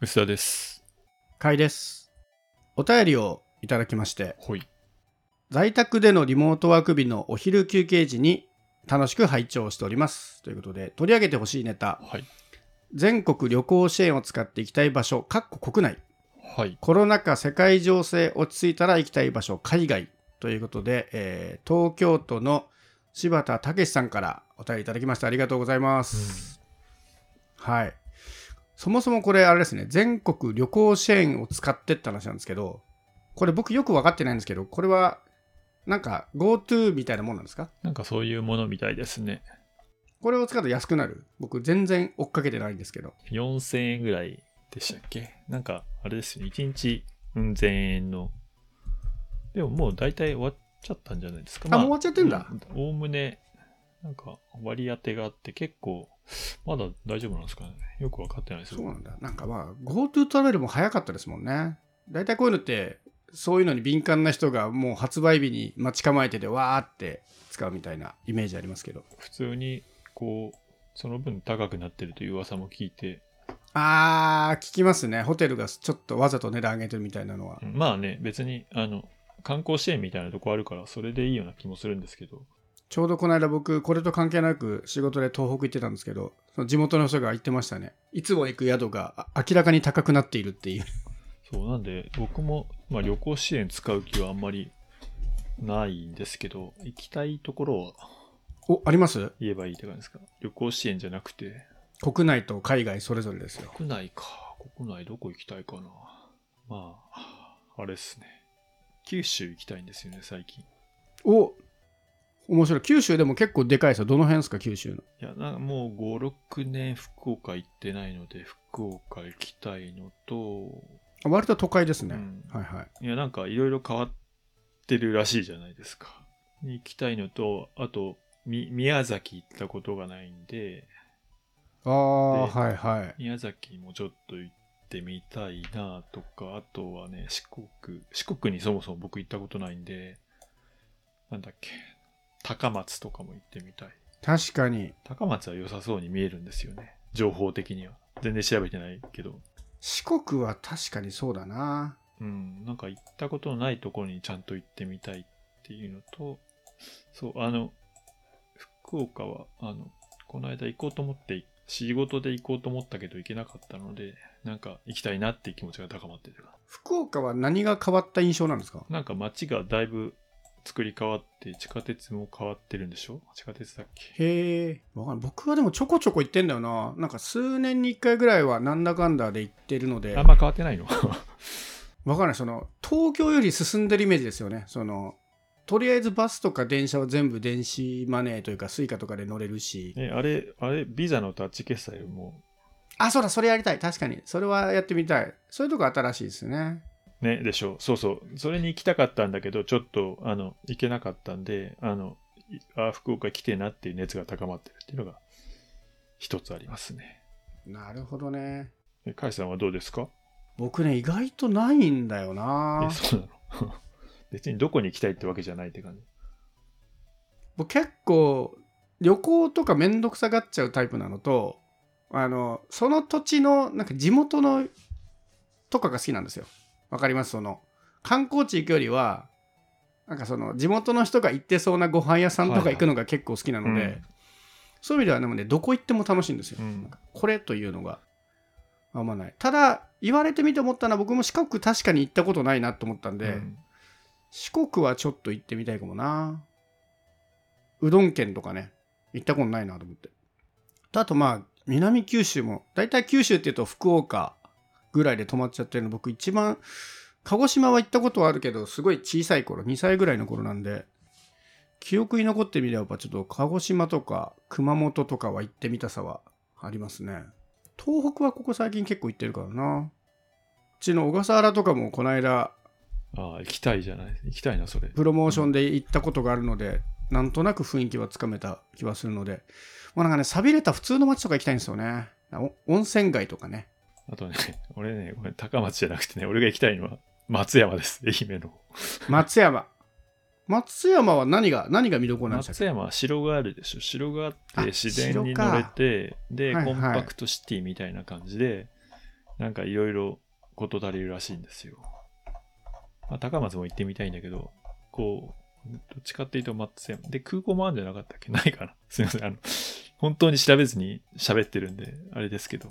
薄田です。かいです。お便りをいただきまして、ほい。在宅でのリモートワーク日のお昼休憩時に楽しく拝聴しております。ということで、取り上げてほしいネタ、はい。全国旅行支援を使って行きたい場所、かっこ国内、はい。コロナ禍世界情勢落ち着いたら行きたい場所、海外ということで、えー東京都の柴田武さんからお便りいただきましてありがとうございます。はい。そもそもこれあれですね、全国旅行支援を使ってって話なんですけど、これ僕よく分かってないんですけど、これはなんか GoTo みたいなもんなんですか？なんかそういうものみたいですね。これを使うと安くなる？僕全然追っかけてないんですけど。4000円ぐらいでしたっけ？なんか、あれですよね。1日、うん、1000円の。でももう大体終わっちゃったんじゃないですか？あもう終わっちゃってんだうんおおむね、なんか割り当てがあって結構、まだ大丈夫なんですかね。よくわかってないですそうなんだ。なんかまあ GoTo トラベルも早かったですもんね。大体こういうのって、そういうのに敏感な人がもう発売日に待ち構えててわーって使うみたいなイメージありますけど。普通に、こう、その分高くなってるという噂も聞いて、あー、聞きますね。ホテルがちょっとわざと値段上げてるみたいなのはう。んまあね、別に、あの、観光支援みたいなとこあるから、それでいいような気もするんですけど、ちょうどこの間僕、これと関係なく仕事で東北行ってたんですけど、その地元の人が言ってましたね。いつも行く宿があ明らかに高くなっているっていう。そう、なんで、僕も、まあ、旅行支援使う気はあんまりないんですけど、行きたいところをお、あります？言えばいいって感じですか？旅行支援じゃなくて、国内と海外それぞれですよ。国内か。国内どこ行きたいかな。まあ、あれですね。九州行きたいんですよね、最近。お面白い。九州でも結構でかいですよ。どの辺ですか、九州の？いや、なんかもう5、6年福岡行ってないので、福岡行きたいのと、あ割と都会ですね。うんはいはい。いや、なんかいろいろ変わってるらしいじゃないですか。に行きたいのと、あと、み宮崎行ったことがないんで、ああ、ではいはい。宮崎もちょっと行ってみたいなとか、あとはね、四国、四国にそもそも僕行ったことないんで、なんだっけ、高松とかも行ってみたい。確かに。高松は良さそうに見えるんですよね。情報的には。全然調べてないけど。四国は確かにそうだな。うん、なんか行ったことのないところにちゃんと行ってみたいっていうのと、そう、あの、福岡は、あの、この間行こうと思って、仕事で行こうと思ったけど行けなかったので、なんか行きたいなっていう気持ちが高まってる。福岡は何が変わった印象なんですか？なんか街がだいぶ作り変わって、地下鉄も変わってるんでしょ？地下鉄だっけ？へえ。わかんない僕はでもちょこちょこ行ってんだよな。なんか数年に一回ぐらいはなんだかんだで行ってるので、あんま変わってないの？わかんない。その、東京より進んでるイメージですよね。その、とりあえずバスとか電車は全部電子マネーというかスイカとかで乗れるし。え、あれ、あれ、ビザのタッチ決済もあ、そうだ、それやりたい。確かに。それはやってみたい。そういうとこ新しいですね。ね、でしょう。そうそう。それに行きたかったんだけど、ちょっと、あの、行けなかったんで、あの、いあ、福岡来てなっていう熱が高まってるっていうのが、一つありますね。なるほどね。え、カイさんはどうですか？僕ね、意外とないんだよえ、な。そうなの？別にどこに行きたいってわけじゃないって感じ。僕結構、旅行とかめんどくさがっちゃうタイプなのと、あの、その土地の、なんか地元の、とかが好きなんですよ。わかります？その、観光地行くよりは、なんかその、地元の人が行ってそうなご飯屋さんとか行くのが結構好きなので、うんそういう意味ではでもね、どこ行っても楽しいんですよ。うんこれというのがあんまない。ただ、言われてみて思ったのは僕も四国確かに行ったことないなと思ったんで、うん四国はちょっと行ってみたいかもな。うどん県とかね、行ったことないなと思って。とあとまあ、南九州も、だいたい九州っていうと福岡ぐらいで止まっちゃってるの、僕一番、鹿児島は行ったことはあるけど、すごい小さい頃、2歳ぐらいの頃なんで、記憶に残ってみれば、ちょっと鹿児島とか熊本とかは行ってみたさはありますね。東北はここ最近結構行ってるからな。うちの小笠原とかもこの間、ああ、行きたいじゃない？行きたいな、それ。プロモーションで行ったことがあるので、なんとなく雰囲気はつかめた気はするので、もうなんかね、寂れた普通の街とか行きたいんですよね。お温泉街とかね。あとね、俺ね、これ高松じゃなくてね、俺が行きたいのは松山です。愛媛の。松山。松山は何が、何が見どころなんでしたっ松山は城があるでしょ。城があってあ自然に乗れて、で、はいはいコンパクトシティみたいな感じで、なんかいろいろ事足りるらしいんですよ。まあ、高松も行ってみたいんだけど、こう、どっちかっていうと松山。で、空港もあるんじゃなかったっけ？ないかなすいません。あの、本当に調べずに喋ってるんで、あれですけど。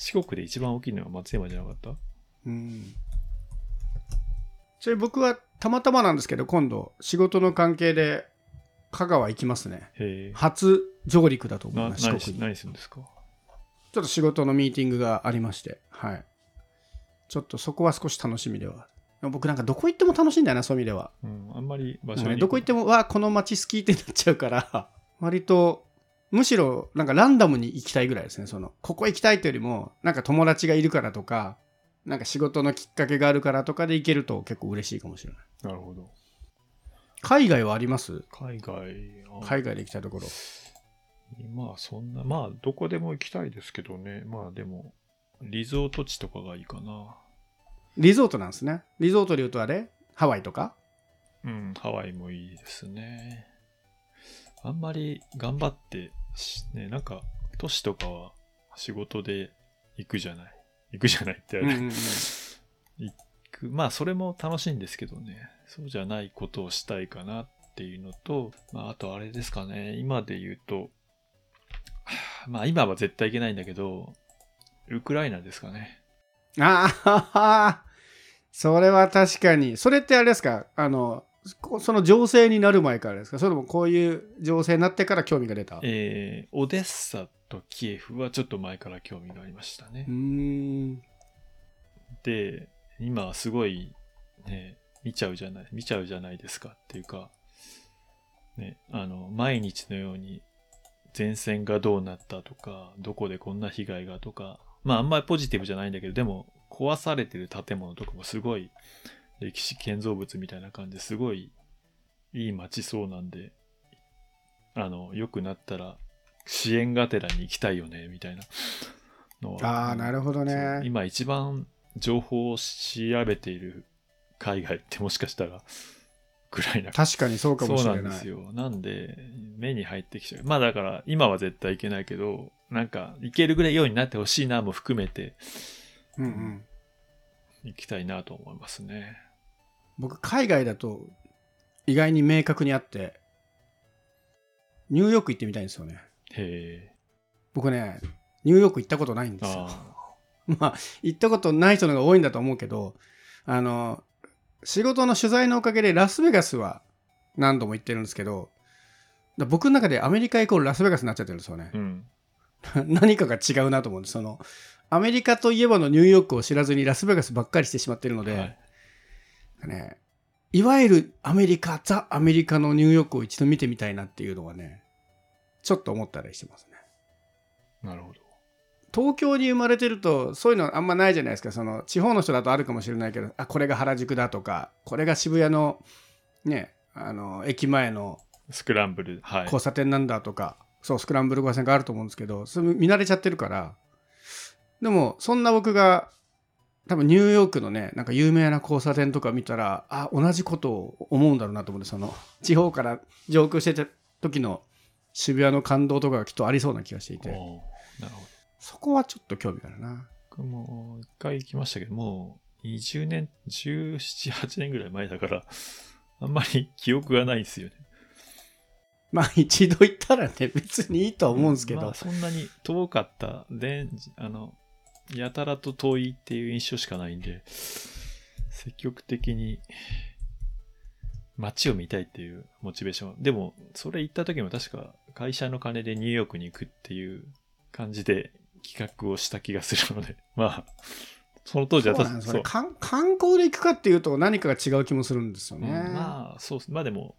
四国で一番大きいのは松山じゃなかった？うん。それ僕はたまたまなんですけど、今度仕事の関係で香川行きますね。へえ。初上陸だと思いなます、四何し国に。何するんですか？ちょっと仕事のミーティングがありまして、はい。ちょっとそこは少し楽しみでは。僕なんかどこ行っても楽しいんだよな、そういう意味では。うん、あんまり場所ねにどこ行っても、わあ、この街好きってなっちゃうから、割と、むしろなんかランダムに行きたいぐらいですね。その、ここ行きたいというよりも、なんか友達がいるからとか、なんか仕事のきっかけがあるからとかで行けると結構嬉しいかもしれない。なるほど。海外はあります？海外、あ海外で行きたいところ。まあそんな、まあどこでも行きたいですけどね。まあでも、リゾート地とかがいいかな。リゾートなんですね。リゾートで言うとあれ？ハワイとか？うん、ハワイもいいですね。あんまり頑張ってし、ね、なんか都市とかは仕事で行くじゃない。行くじゃないってあれ、うんうんうん行く。まあそれも楽しいんですけどね。そうじゃないことをしたいかなっていうのと、まああとあれですかね。今で言うと、は あまあ今は絶対行けないんだけど、ウクライナですかね。ああ、それは確かに。それってあれですか？あの、こその情勢になる前からですか？それともこういう情勢になってから興味が出た？うえー、オデッサとキエフはちょっと前から興味がありましたね。で、今はすごい、ね、見ちゃうじゃない、見ちゃうじゃないですかっていうか、ね、あの、毎日のように前線がどうなったとか、どこでこんな被害がとか、まああんまりポジティブじゃないんだけど、でも壊されてる建物とかもすごい歴史建造物みたいな感じですごいいい街そうなんで、あの、良くなったら支援がてらに行きたいよね、みたいなのは。ああ、なるほどそうね。今一番情報を調べている海外ってもしかしたらぐらいな確かにそうかもしそうれない。なんですよ。なんで、目に入ってきちゃう。まあだから、今は絶対行けないけど、なんか、行けるぐらいようになってほしいなも含めて、うんうん。行きたいなと思いますね。僕、海外だと意外に明確にあって、ニューヨーク行ってみたいんですよね。へえ。僕ね、ニューヨーク行ったことないんですよ。あ まあ、行ったことない人の方が多いんだと思うけど、あの、仕事の取材のおかげでラスベガスは何度も行ってるんですけど、だ僕の中でアメリカイコールラスベガスになっちゃってるんですよねあ。う。ん。何かが違うなと思うんです。その、アメリカといえばのニューヨークを知らずにラスベガスばっかりしてしまってるので、はい。ね、いわゆるアメリカ、ザ・アメリカのニューヨークを一度見てみたいなっていうのはね、ちょっと思ったりしてますね。なるほど。東京に生まれてるとそういうのあんまないじゃないですかその地方の人だとあるかもしれないけどあこれが原宿だとかこれが渋谷のねあの駅前のスクランブル。はい。交差点なんだとか、そうスクランブル交差点があると思うんですけどそれ見慣れちゃってるからでもそんな僕が多分ニューヨークのねなんか有名な交差点とか見たらあ同じことを思うんだろうなと思ってその地方から上空してた時の渋谷の感動とかがきっとありそうな気がしていてなるほど。そこはちょっと興味があるな。僕も一回行きましたけど、もう20年、17、8年ぐらい前だから、あんまり記憶がないですよね。まあ一度行ったらね別にいいとは思うんですけど、まあ、そんなに遠かったであのやたらと遠いっていう印象しかないんで積極的に街を見たいっていうモチベーション。でもそれ行った時も確か会社の金でニューヨークに行くっていう感じで企画をした気がするので。まあその当時はそうなんですよね。観観光で行くかっていうと何かが違う気もするんですよね。うんまあそうまあでも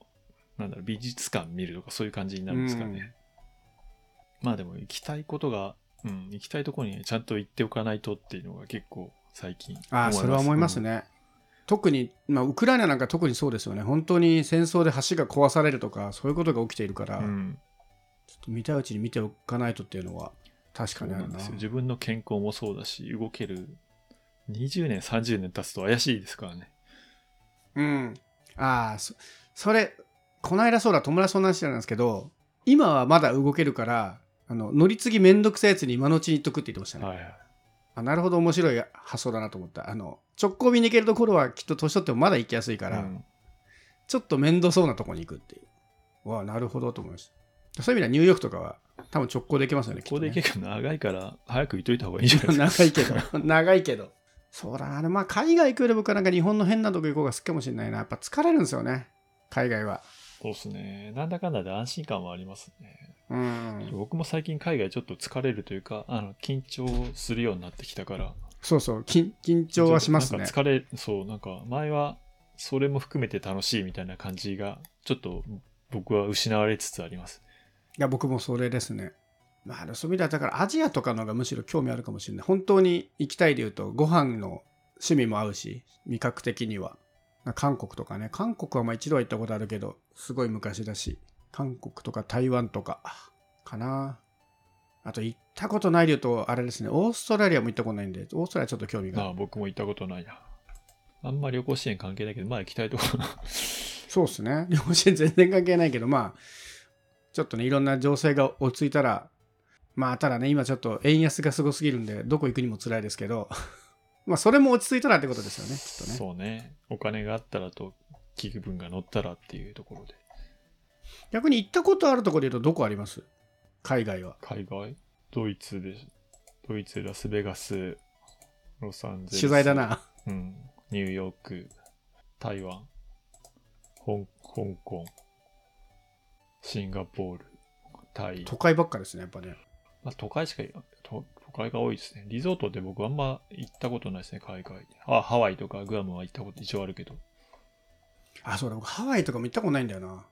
なんだろう美術館見るとかそういう感じになるんですかね、まあでも行きたいことが、うん、行きたいところにちゃんと行っておかないとっていうのが結構最近ああそれは思います、ね。特に、まあ、ウクライナなんか特にそうですよね。本当に戦争で橋が壊されるとかそういうことが起きているから、うんうんちょっと見たいうちに見ておかないとっていうのは確かにあるな。なんですよ自分の健康もそうだし動ける20年30年経つと怪しいですからねうん。ああそそれこの間そうだ友達と同じなんですけど今はまだ動けるからあの乗り継ぎめんどくさいやつに今のうちに言っとくって言ってましたね。はいはい。ああなるほど面白い発想だなと思った。あの直行便に行けるところはきっと年取ってもまだ行きやすいから、うん。ちょっと面倒そうなとこに行くっていう。わあなるほどと思いました。そういう意味ではニューヨークとかは多分直行で行けますよねここできっとね。結構長いから早く行っといた方がいいんじゃないですか。長いけど。長いけどそうだなまあ海外行くより僕はなんか日本の変なとこ行こうが好きかもしれないな。やっぱ疲れるんですよね海外はそうですね。なんだかんだで安心感はありますね。うん。僕も最近海外ちょっと疲れるというかあの緊張するようになってきたから。そうそう。緊緊張はしますね。なんか疲れそうなんか前はそれも含めて楽しいみたいな感じがちょっと僕は失われつつあります。いや僕もそれですね。まあそういう意味ではだからアジアとかの方がむしろ興味あるかもしれない。本当に行きたいで言うとご飯の趣味も合うし味覚的には韓国とかね。韓国はまあ一度は行ったことあるけどすごい昔だし。韓国とか台湾とかかな。あと行ったことないで言うとあれですね。オーストラリアも行ったことないんでオーストラリアちょっと興味が。ああ僕も行ったことないな。あんま旅行支援関係ないけどまあ行きたいところ。そうですね。旅行支援全然関係ないけど、まあ、ちょっとね、いろんな情勢が落ち着いたら、まあ、ただね、今ちょっと円安がすごすぎるんで、どこ行くにも辛いですけど、まあ、それも落ち着いたらってことですよね、きっとね。そうね。お金があったらと気分が乗ったらっていうところで。逆に行ったことあるところで言うと、どこあります？海外は。海外？ドイツでドイツラスベガスロサンゼルス。取材だな。うん、ニューヨーク、台湾、香香港、シンガポール、タイ、都会ばっかですね、やっぱね。まあ、都会しか都、都会が多いですね。リゾートで僕あんま行ったことないですね、海外。あ、ハワイとかグアムは行ったこと一応あるけど、あ、そうだ、僕ハワイとかも行ったことないんだよな。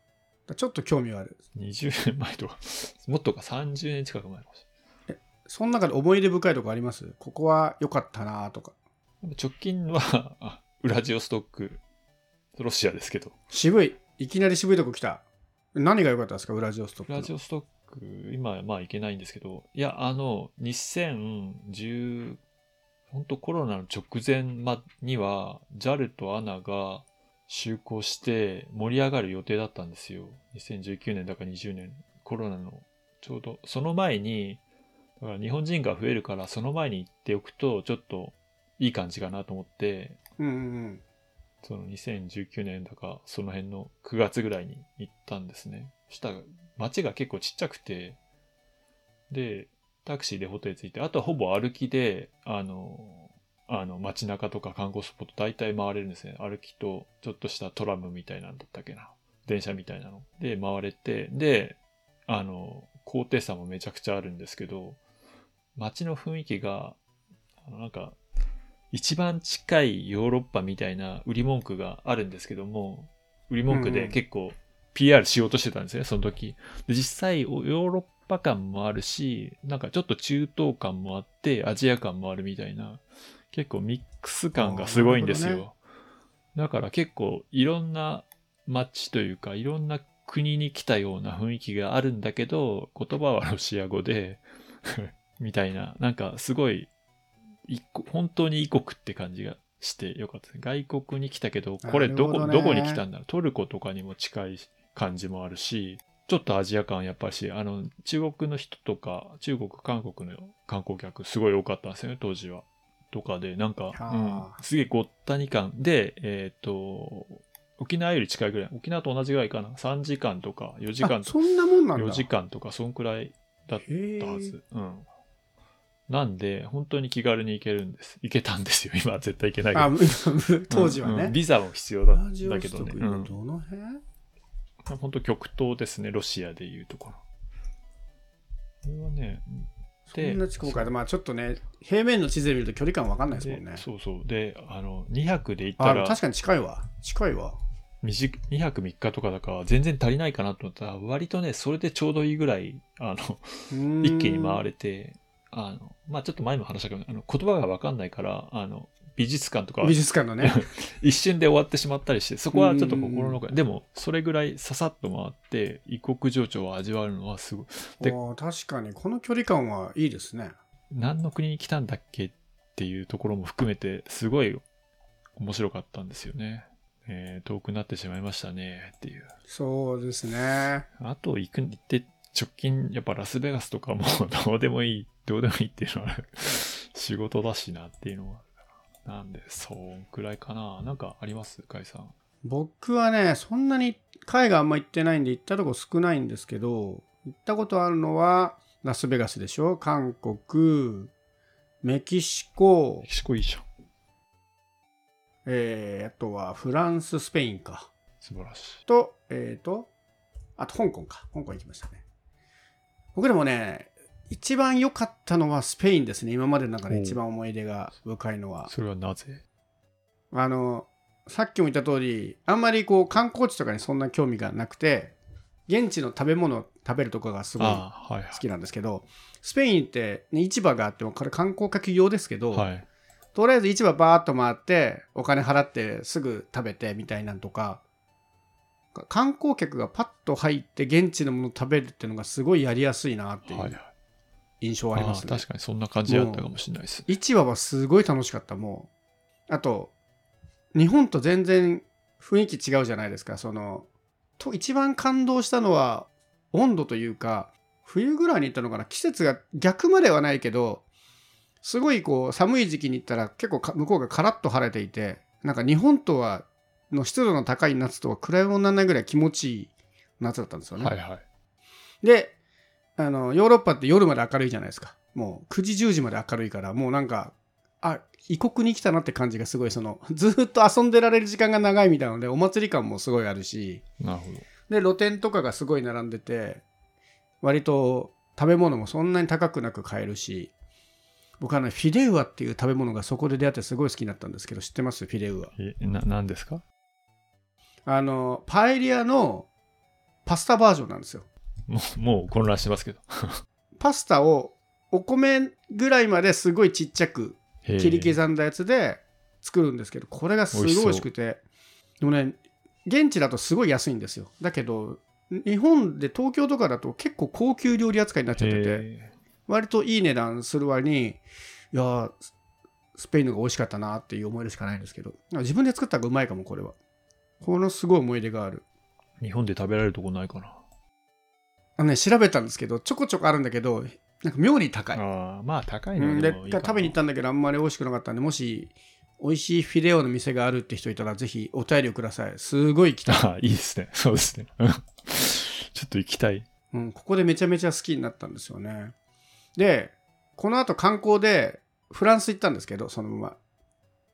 ちょっと興味はある。20年前とか、もっとか30年近く前かもしその中で思い出深いとこあります？ここは良かったなとか。直近は、あ ウラジオストック、ロシアですけど、渋い。いきなり渋いとこ来た。何が良かったですかウラジオストックの？ウラジオストック、今はまあ行けないんですけど、いや、あの、2010、本当コロナの直前まには、JAL と ANA が就航して盛り上がる予定だったんですよ。2019年だか20年、コロナのちょうど、その前に、だから日本人が増えるから、その前に行っておくと、ちょっといい感じかなと思って、うんうんうん。その2019年だか、その辺の9月ぐらいに行ったんですね。そしたら、街が結構ちっちゃくて、で、タクシーでホテル着いて、あとはほぼ歩きで、あの、あの、街中とか観光スポット大体回れるんですね。歩きと、ちょっとしたトラムみたいなんだったっけな。電車みたいなの。で、回れて、で、あの、高低差もめちゃくちゃあるんですけど、街の雰囲気が、あのなんか、一番近いヨーロッパみたいな売り文句があるんですけども、売り文句でうんうん結構 PR しようとしてたんですね、その時。で実際、ヨーロッパ感もあるし、なんかちょっと中東感もあって、アジア感もあるみたいな、結構ミックス感がすごいんですよ。だから結構いろんな街というか、いろんな国に来たような雰囲気があるんだけど、言葉はロシア語で、みたいな、なんかすごい、本当に異国って感じがしてよかったです。外国に来たけど、これどこ、どこに来たんだろうトルコとかにも近い感じもあるし、ちょっとアジア感やっぱりし、あの、中国の人とか、中国、韓国の観光客すごい多かったんですよね、当時は。とかで、なんか、うんは、あすげえごったに感で、えっ、と、沖縄より近いぐらい、沖縄と同じぐらいかな。3時間とか4時間とかあそんなもんなんだ。4時間とか、そんくらいだったはず。うん。なんで、本当に気軽に行けるんです。行けたんですよ。今は絶対行けないけど。あ、む 当時はね。うんうんビザも必要だだけどね。ストックうん本当極東ですね、ロシアでいうところ。これはね、そんな近くから、まあちょっとね、平面の地図で見ると距離感わかんないですもんねで。そうそう。で、あの、2泊で行ったあ、ら、確かに近いわ。近いわ。短い2泊3日とかだから全然足りないかなと思ったら、割とね、それでちょうどいいぐらい、あの、一一気に回れて、あの、まあちょっと前も話したけど、あの言葉がわかんないから、あの、美術館とか美術館のね。一瞬で終わってしまったりして、そこはちょっと心の中でも、それぐらいささっと回って、異国情緒を味わうのはすごい。で確かに、この距離感はいいですね。何の国に来たんだっけっていうところも含めて、すごい面白かったんですよね。えー遠くなってしまいましたねっていう。そうですね。あと行く、行って直近、やっぱラスベガスとかも どうでもいい、どうでもいいっていうのは 仕事だしなっていうのがあるから。なんで、そんくらいかな。なんかあります？かいさん。僕はね、そんなに海外あんま行ってないんで行ったとこ少ないんですけど、行ったことあるのはラスベガスでしょ？韓国、メキシコメ、キシコいいじゃん。えー、あとはフランス、スペインか。素晴らしい。と、えっ、と、あと香港か。香港行きましたね。僕でもね、一番良かったのはスペインですね。今までの中で一番思い出が深いのは。それはなぜ？あの、さっきも言った通り、あんまりこう観光地とかにそんな興味がなくて、現地の食べ物を食べるとこがすごい好きなんですけど、スペインって、ね、市場があっても、これ観光客用ですけど、はい。はい。とりあえず市場バーっと回って、お金払ってすぐ食べてみたいなんとか、観光客がパッと入って現地のものを食べるっていうのがすごいやりやすいなっていはいはいう印象はありますね。確かにそんな感じだったかもしれないですね。市場はすごい楽しかったもうあと日本と全然雰囲気違うじゃないですかそのと一番感動したのは温度というか冬ぐらいに行ったのかな季節が逆まではないけどすごいこう寒い時期に行ったら結構か向こうがカラッと晴れていてなんか日本とはの湿度の高い夏とは比べ物にならないぐらい気持ちいい夏だったんですよね。はいはい。であのヨーロッパって夜まで明るいじゃないですか。もう9時10時まで明るいからもうなんかあ異国に来たなって感じがすごいその ずーっと遊んでられる時間が長いみたいなのでお祭り感もすごいあるし。なるほど。で露店とかがすごい並んでて割と食べ物もそんなに高くなく買えるし僕はねフィレウアっていう食べ物がそこで出会ってすごい好きになったんですけど知ってます？フィレウア。え、な、なんですか？あのパエリアのパスタバージョンなんですよもう、もう混乱してますけど。パスタをお米ぐらいまですごいちっちゃく切り刻んだやつで作るんですけどこれがすごい美味しくて。でもね現地だとすごい安いんですよ。だけど日本で東京とかだと結構高級料理扱いになっちゃっててへ割といい値段する割にいやーススペインのが美味しかったなっていう思い出しかないんですけど自分で作った方がうまいかもこれは。このすごい思い出がある。え日本で食べられるとこないかな。あのね調べたんですけどちょこちょこあるんだけどなんか妙に高い。ああ、まあ高いうん、で食べに行ったんだけどあんまり美味しくなかったんでもし美味しいフィレオの店があるって人いたらぜひお便りをください。すごい行きた。い、ああ、いいですね。そうですね。うん。ちょっと行きたい。うん、ここでめちゃめちゃ好きになったんですよね。でこの後観光でフランス行ったんですけどそのまま。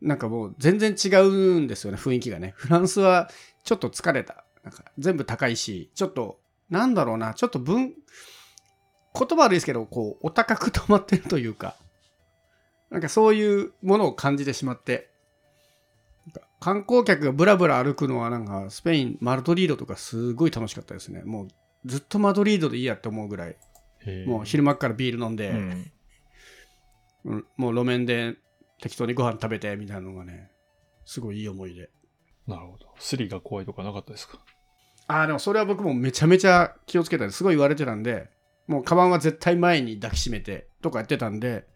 なんかもう全然違うんですよね雰囲気がね。フランスはちょっと疲れた。なんか全部高いしちょっとなんだろうな。ちょっと文言葉悪いですけどこうお高く止まってるというか。なんかそういうものを感じてしまって。観光客がブラブラ歩くのはなんかスペインマドリードとかすごい楽しかったですね。もうずっとマドリードでいいやって思うぐらい。もう昼間っからビール飲んで、うん。うん。もう路面で適当にご飯食べてみたいなのがねすごいいい思い出。なるほど。スリが怖いとかなかったですか？ああでもそれは僕もめちゃめちゃ気をつけたんですごい言われてたんでもうカバンは絶対前に抱きしめてとかやってたんで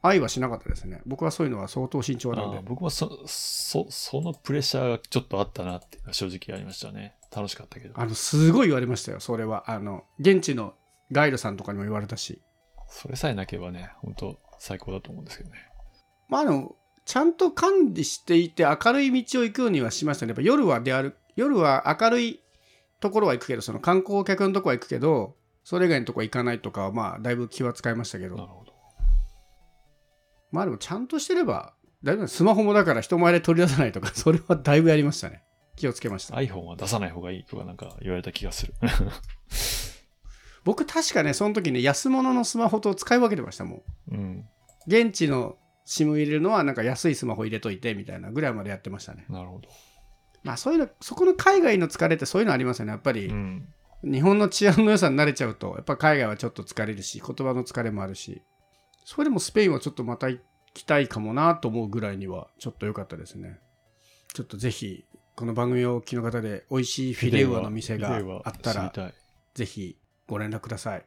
愛はしなかったですね僕はそういうのは相当慎重なんでああ僕もそ、そ、そのプレッシャーがちょっとあったなって正直ありましたね。楽しかったけど。あのすごい言われましたよそれはあの現地のガイドさんとかにも言われたしそれさえなければね、本当最高だと思うんですけどね。まあでもちゃんと管理していて明るい道を行くようにはしましたねやっぱ夜は出歩夜は明るいところは行くけどその観光客のとこは行くけどそれ以外のとこは行かないとかはまあだいぶ気は使いましたけどなるほど。まあでもちゃんとしてれば大丈夫スマホもだから人前で取り出さないとか それはだいぶやりましたね気をつけました iPhone は出さない方がいいとかなんか言われた気がする。僕確かねその時ね安物のスマホと使い分けてましたもんうん。現地の SIM 入れるのはなんか安いスマホ入れといてみたいなぐらいまでやってましたねなるほど。まあそういうのそこの海外の疲れってそういうのありますよねやっぱり、うん。日本の治安の良さに慣れちゃうとやっぱ海外はちょっと疲れるし言葉の疲れもあるしそれでもスペインはちょっとまた行きたいかもなと思うぐらいにはちょっと良かったですねちょっとぜひこの番組をお聞きの方で美味しいフィレウアの店があったら。ぜひご連絡ください